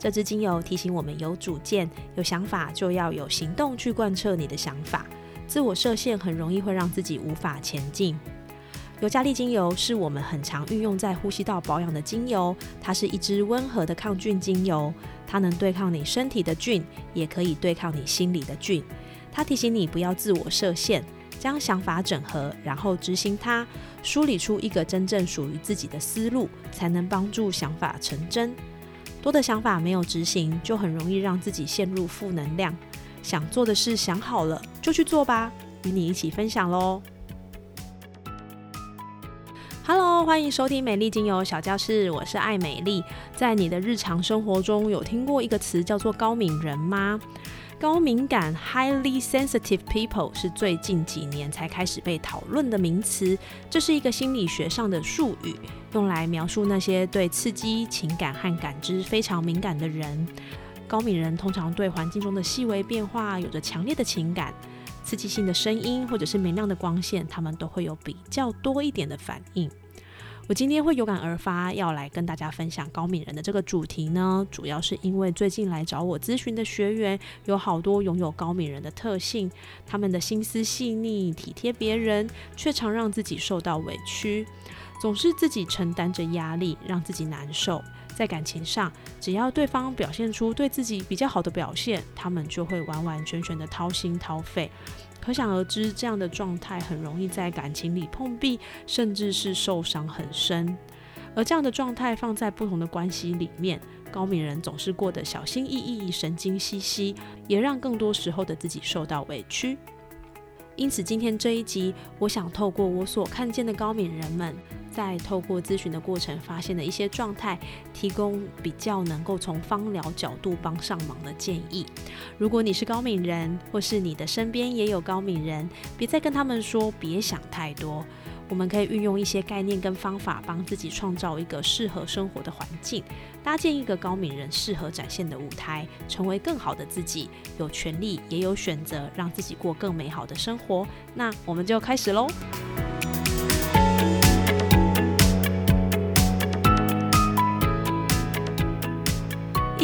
这支精油提醒我们有主见、有想法，就要有行动去贯彻你的想法。自我设限很容易会让自己无法前进。尤加利精油是我们很常运用在呼吸道保养的精油，它是一支温和的抗菌精油，它能对抗你身体的菌，也可以对抗你心里的菌。它提醒你不要自我设限。将想法整合，然后执行它，梳理出一个真正属于自己的思路，才能帮助想法成真。多的想法没有执行，就很容易让自己陷入负能量。想做的事想好了就去做吧，与你一起分享喽。Hello，欢迎收听美丽精油小教室，我是爱美丽。在你的日常生活中有听过一个词叫做高敏人吗？高敏感 （highly sensitive people） 是最近几年才开始被讨论的名词。这是一个心理学上的术语，用来描述那些对刺激、情感和感知非常敏感的人。高敏人通常对环境中的细微变化有着强烈的情感，刺激性的声音或者是明亮的光线，他们都会有比较多一点的反应。我今天会有感而发，要来跟大家分享高敏人的这个主题呢，主要是因为最近来找我咨询的学员有好多拥有高敏人的特性，他们的心思细腻、体贴别人，却常让自己受到委屈，总是自己承担着压力，让自己难受。在感情上，只要对方表现出对自己比较好的表现，他们就会完完全全的掏心掏肺。可想而知，这样的状态很容易在感情里碰壁，甚至是受伤很深。而这样的状态放在不同的关系里面，高敏人总是过得小心翼翼、神经兮兮，也让更多时候的自己受到委屈。因此，今天这一集，我想透过我所看见的高敏人们。在透过咨询的过程发现的一些状态，提供比较能够从方疗角度帮上忙的建议。如果你是高敏人，或是你的身边也有高敏人，别再跟他们说别想太多。我们可以运用一些概念跟方法，帮自己创造一个适合生活的环境，搭建一个高敏人适合展现的舞台，成为更好的自己。有权利也有选择，让自己过更美好的生活。那我们就开始喽。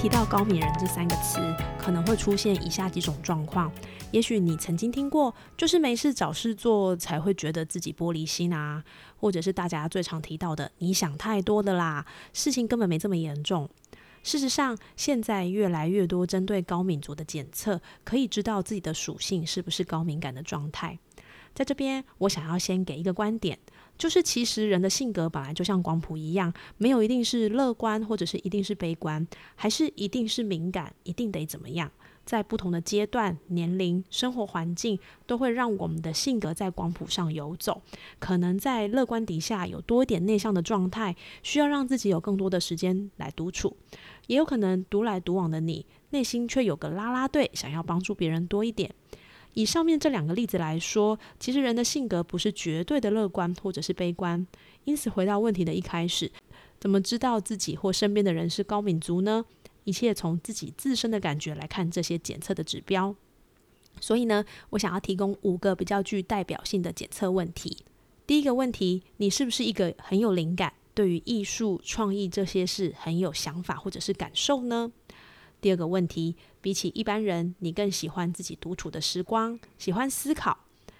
提到高敏人这三个词，可能会出现以下几种状况。也许你曾经听过，就是没事找事做才会觉得自己玻璃心啊，或者是大家最常提到的“你想太多的啦”，事情根本没这么严重。事实上，现在越来越多针对高敏族的检测，可以知道自己的属性是不是高敏感的状态。在这边，我想要先给一个观点。就是其实人的性格本来就像光谱一样，没有一定是乐观或者是一定是悲观，还是一定是敏感，一定得怎么样？在不同的阶段、年龄、生活环境，都会让我们的性格在光谱上游走。可能在乐观底下有多一点内向的状态，需要让自己有更多的时间来独处；也有可能独来独往的你，内心却有个啦啦队，想要帮助别人多一点。以上面这两个例子来说，其实人的性格不是绝对的乐观或者是悲观。因此，回到问题的一开始，怎么知道自己或身边的人是高敏族呢？一切从自己自身的感觉来看这些检测的指标。所以呢，我想要提供五个比较具代表性的检测问题。第一个问题，你是不是一个很有灵感，对于艺术、创意这些事很有想法或者是感受呢？第二个问题，比起一般人，你更喜欢自己独处的时光，喜欢思考，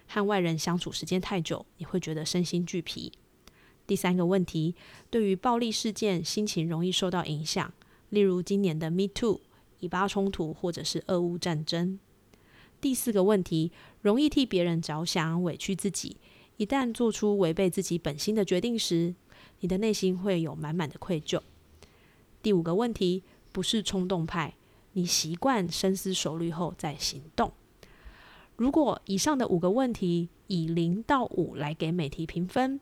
和外人相处时间太久，你会觉得身心俱疲。第三个问题，对于暴力事件，心情容易受到影响，例如今年的 Me Too、以巴冲突或者是俄乌战争。第四个问题，容易替别人着想，委屈自己，一旦做出违背自己本心的决定时，你的内心会有满满的愧疚。第五个问题。不是冲动派，你习惯深思熟虑后再行动。如果以上的五个问题以零到五来给每题评分，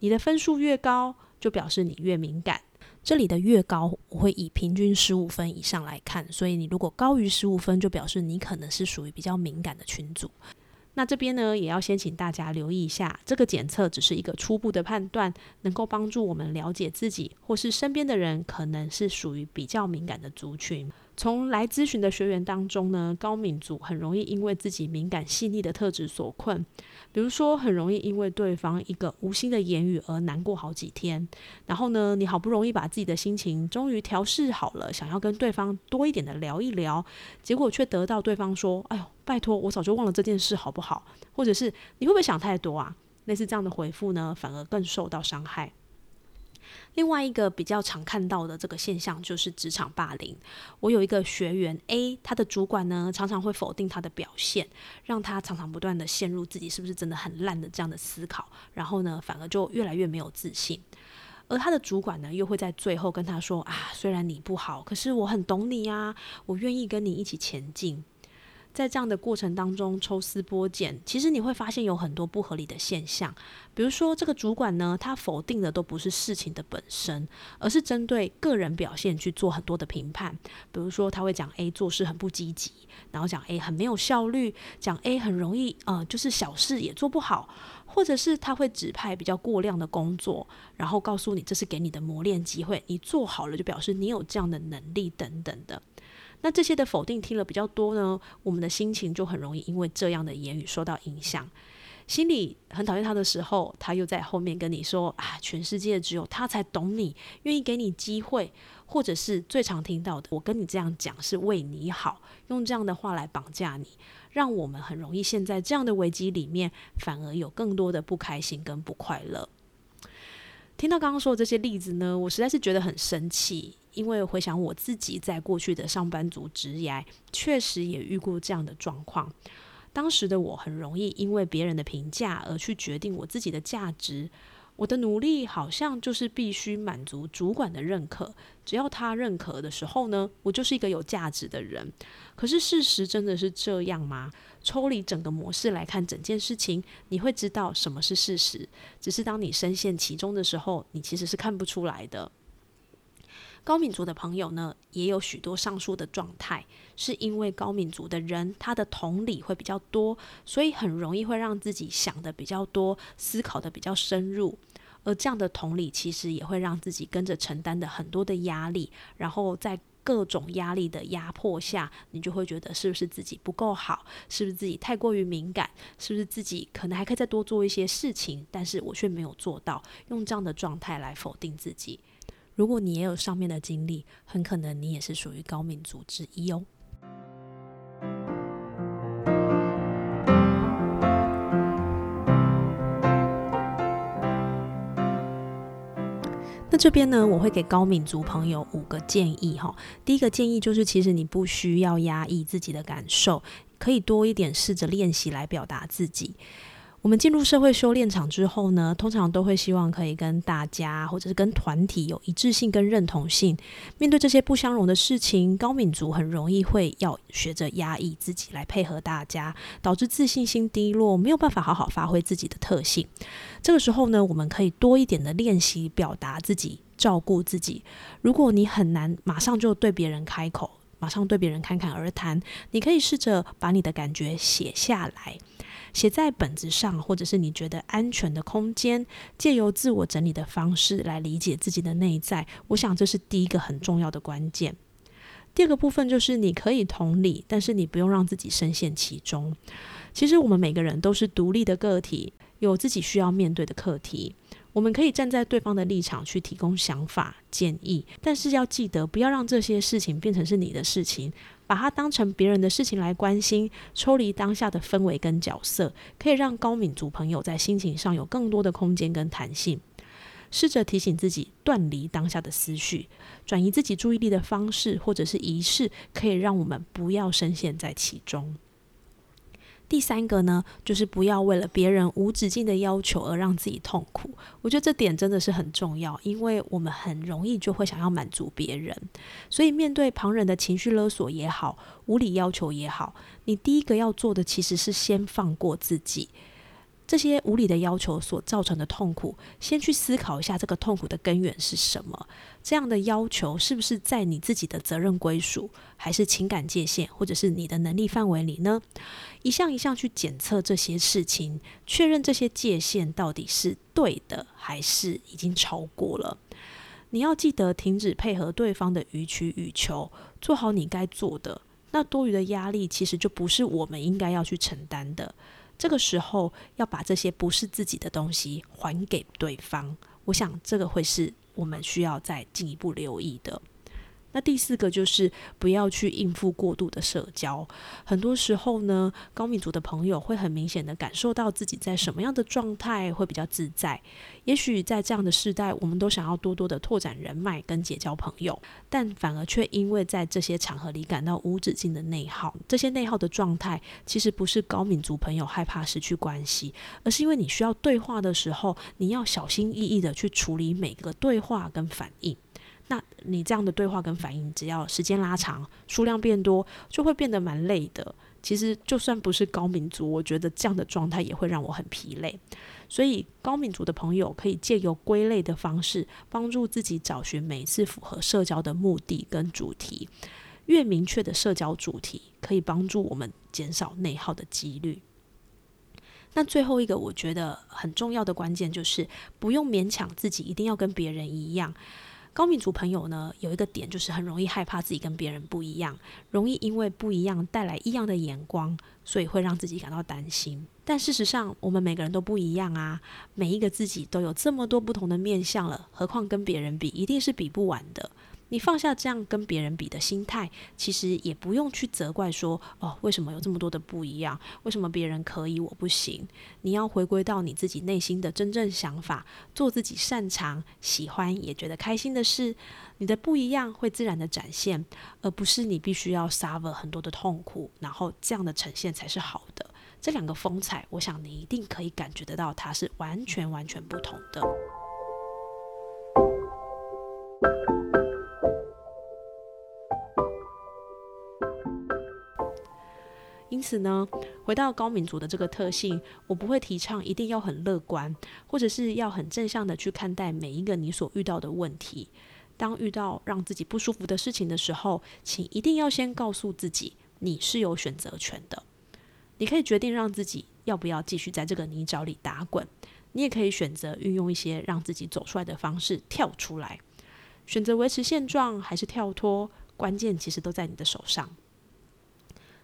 你的分数越高，就表示你越敏感；这里的越高，我会以平均十五分以上来看，所以你如果高于十五分，就表示你可能是属于比较敏感的群组。那这边呢，也要先请大家留意一下，这个检测只是一个初步的判断，能够帮助我们了解自己或是身边的人可能是属于比较敏感的族群。从来咨询的学员当中呢，高敏族很容易因为自己敏感细腻的特质所困，比如说很容易因为对方一个无心的言语而难过好几天。然后呢，你好不容易把自己的心情终于调试好了，想要跟对方多一点的聊一聊，结果却得到对方说：“哎呦，拜托，我早就忘了这件事，好不好？”或者是“你会不会想太多啊？”类似这样的回复呢，反而更受到伤害。另外一个比较常看到的这个现象就是职场霸凌。我有一个学员 A，他的主管呢常常会否定他的表现，让他常常不断的陷入自己是不是真的很烂的这样的思考，然后呢反而就越来越没有自信。而他的主管呢又会在最后跟他说：“啊，虽然你不好，可是我很懂你呀，我愿意跟你一起前进。”在这样的过程当中抽丝剥茧，其实你会发现有很多不合理的现象。比如说，这个主管呢，他否定的都不是事情的本身，而是针对个人表现去做很多的评判。比如说，他会讲 A 做事很不积极，然后讲 A 很没有效率，讲 A 很容易呃，就是小事也做不好，或者是他会指派比较过量的工作，然后告诉你这是给你的磨练机会，你做好了就表示你有这样的能力等等的。那这些的否定听了比较多呢，我们的心情就很容易因为这样的言语受到影响。心里很讨厌他的时候，他又在后面跟你说啊，全世界只有他才懂你，愿意给你机会，或者是最常听到的，我跟你这样讲是为你好，用这样的话来绑架你，让我们很容易陷在这样的危机里面，反而有更多的不开心跟不快乐。听到刚刚说的这些例子呢，我实在是觉得很生气。因为回想我自己在过去的上班族职涯，确实也遇过这样的状况。当时的我很容易因为别人的评价而去决定我自己的价值。我的努力好像就是必须满足主管的认可，只要他认可的时候呢，我就是一个有价值的人。可是事实真的是这样吗？抽离整个模式来看整件事情，你会知道什么是事实。只是当你深陷其中的时候，你其实是看不出来的。高敏族的朋友呢，也有许多上述的状态，是因为高敏族的人他的同理会比较多，所以很容易会让自己想的比较多，思考的比较深入。而这样的同理，其实也会让自己跟着承担的很多的压力，然后在各种压力的压迫下，你就会觉得是不是自己不够好，是不是自己太过于敏感，是不是自己可能还可以再多做一些事情，但是我却没有做到，用这样的状态来否定自己。如果你也有上面的经历，很可能你也是属于高敏族之一哦。那这边呢，我会给高敏族朋友五个建议哈。第一个建议就是，其实你不需要压抑自己的感受，可以多一点试着练习来表达自己。我们进入社会修炼场之后呢，通常都会希望可以跟大家或者是跟团体有一致性跟认同性。面对这些不相容的事情，高敏族很容易会要学着压抑自己来配合大家，导致自信心低落，没有办法好好发挥自己的特性。这个时候呢，我们可以多一点的练习表达自己，照顾自己。如果你很难马上就对别人开口，马上对别人侃侃而谈，你可以试着把你的感觉写下来。写在本子上，或者是你觉得安全的空间，借由自我整理的方式来理解自己的内在，我想这是第一个很重要的关键。第二个部分就是你可以同理，但是你不用让自己深陷其中。其实我们每个人都是独立的个体，有自己需要面对的课题。我们可以站在对方的立场去提供想法建议，但是要记得不要让这些事情变成是你的事情。把它当成别人的事情来关心，抽离当下的氛围跟角色，可以让高敏族朋友在心情上有更多的空间跟弹性。试着提醒自己断离当下的思绪，转移自己注意力的方式或者是仪式，可以让我们不要深陷在其中。第三个呢，就是不要为了别人无止境的要求而让自己痛苦。我觉得这点真的是很重要，因为我们很容易就会想要满足别人，所以面对旁人的情绪勒索也好，无理要求也好，你第一个要做的其实是先放过自己。这些无理的要求所造成的痛苦，先去思考一下这个痛苦的根源是什么。这样的要求是不是在你自己的责任归属，还是情感界限，或者是你的能力范围里呢？一项一项去检测这些事情，确认这些界限到底是对的，还是已经超过了。你要记得停止配合对方的予取予求，做好你该做的。那多余的压力其实就不是我们应该要去承担的。这个时候要把这些不是自己的东西还给对方，我想这个会是我们需要再进一步留意的。那第四个就是不要去应付过度的社交。很多时候呢，高敏族的朋友会很明显的感受到自己在什么样的状态会比较自在。也许在这样的时代，我们都想要多多的拓展人脉跟结交朋友，但反而却因为在这些场合里感到无止境的内耗。这些内耗的状态，其实不是高敏族朋友害怕失去关系，而是因为你需要对话的时候，你要小心翼翼的去处理每个对话跟反应。那你这样的对话跟反应，只要时间拉长，数量变多，就会变得蛮累的。其实就算不是高民族，我觉得这样的状态也会让我很疲累。所以高民族的朋友可以借由归类的方式，帮助自己找寻每次符合社交的目的跟主题。越明确的社交主题，可以帮助我们减少内耗的几率。那最后一个我觉得很重要的关键，就是不用勉强自己一定要跟别人一样。高敏族朋友呢，有一个点就是很容易害怕自己跟别人不一样，容易因为不一样带来异样的眼光，所以会让自己感到担心。但事实上，我们每个人都不一样啊，每一个自己都有这么多不同的面相了，何况跟别人比，一定是比不完的。你放下这样跟别人比的心态，其实也不用去责怪说哦，为什么有这么多的不一样？为什么别人可以我不行？你要回归到你自己内心的真正想法，做自己擅长、喜欢也觉得开心的事。你的不一样会自然的展现，而不是你必须要 suffer 很多的痛苦，然后这样的呈现才是好的。这两个风采，我想你一定可以感觉得到，它是完全完全不同的。因此呢，回到高民族的这个特性，我不会提倡一定要很乐观，或者是要很正向的去看待每一个你所遇到的问题。当遇到让自己不舒服的事情的时候，请一定要先告诉自己，你是有选择权的。你可以决定让自己要不要继续在这个泥沼里打滚，你也可以选择运用一些让自己走出来的方式跳出来。选择维持现状还是跳脱，关键其实都在你的手上。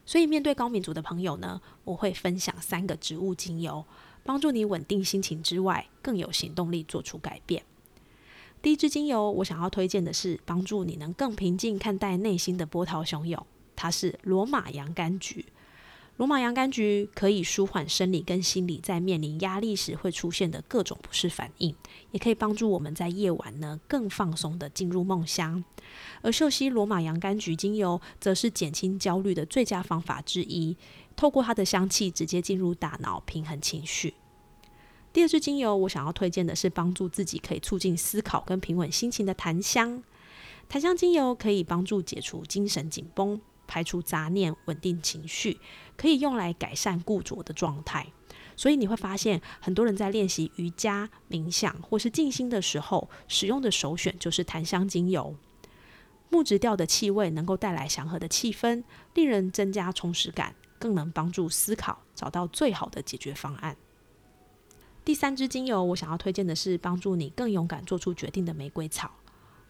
所以，面对高敏族的朋友呢，我会分享三个植物精油，帮助你稳定心情之外，更有行动力做出改变。第一支精油，我想要推荐的是帮助你能更平静看待内心的波涛汹涌，它是罗马洋甘菊。罗马洋甘菊可以舒缓生理跟心理在面临压力时会出现的各种不适反应，也可以帮助我们在夜晚呢更放松的进入梦乡。而秀熙罗马洋甘菊精油则是减轻焦虑的最佳方法之一，透过它的香气直接进入大脑，平衡情绪。第二支精油我想要推荐的是帮助自己可以促进思考跟平稳心情的檀香。檀香精油可以帮助解除精神紧绷。排除杂念，稳定情绪，可以用来改善固着的状态。所以你会发现，很多人在练习瑜伽、冥想或是静心的时候，使用的首选就是檀香精油。木质调的气味能够带来祥和的气氛，令人增加充实感，更能帮助思考，找到最好的解决方案。第三支精油，我想要推荐的是帮助你更勇敢做出决定的玫瑰草。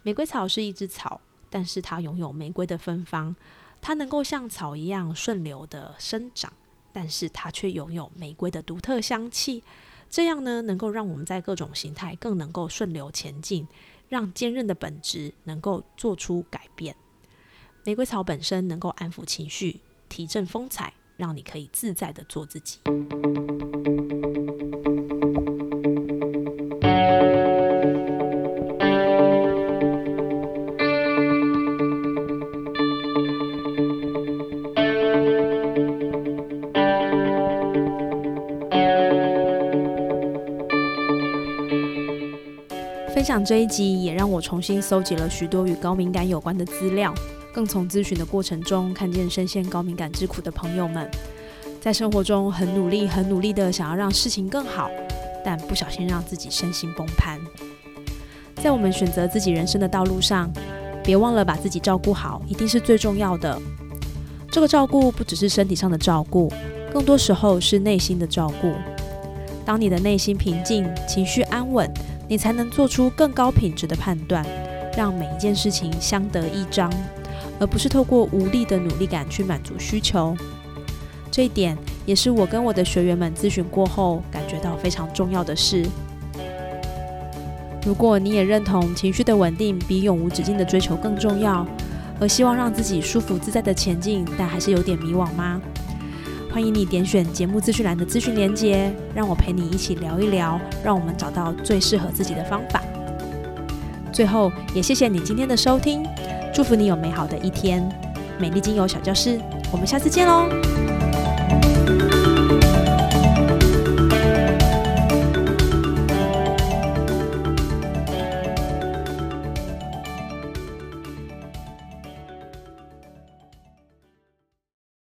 玫瑰草是一支草，但是它拥有玫瑰的芬芳。它能够像草一样顺流的生长，但是它却拥有玫瑰的独特香气。这样呢，能够让我们在各种形态更能够顺流前进，让坚韧的本质能够做出改变。玫瑰草本身能够安抚情绪，提振风采，让你可以自在的做自己。想这一集也让我重新搜集了许多与高敏感有关的资料，更从咨询的过程中看见深陷高敏感之苦的朋友们。在生活中很努力、很努力的想要让事情更好，但不小心让自己身心崩盘。在我们选择自己人生的道路上，别忘了把自己照顾好，一定是最重要的。这个照顾不只是身体上的照顾，更多时候是内心的照顾。当你的内心平静、情绪安稳，你才能做出更高品质的判断，让每一件事情相得益彰，而不是透过无力的努力感去满足需求。这一点也是我跟我的学员们咨询过后感觉到非常重要的事。如果你也认同情绪的稳定比永无止境的追求更重要，而希望让自己舒服自在的前进，但还是有点迷惘吗？欢迎你点选节目资讯栏的资讯连接，让我陪你一起聊一聊，让我们找到最适合自己的方法。最后，也谢谢你今天的收听，祝福你有美好的一天。美丽精油小教室，我们下次见喽！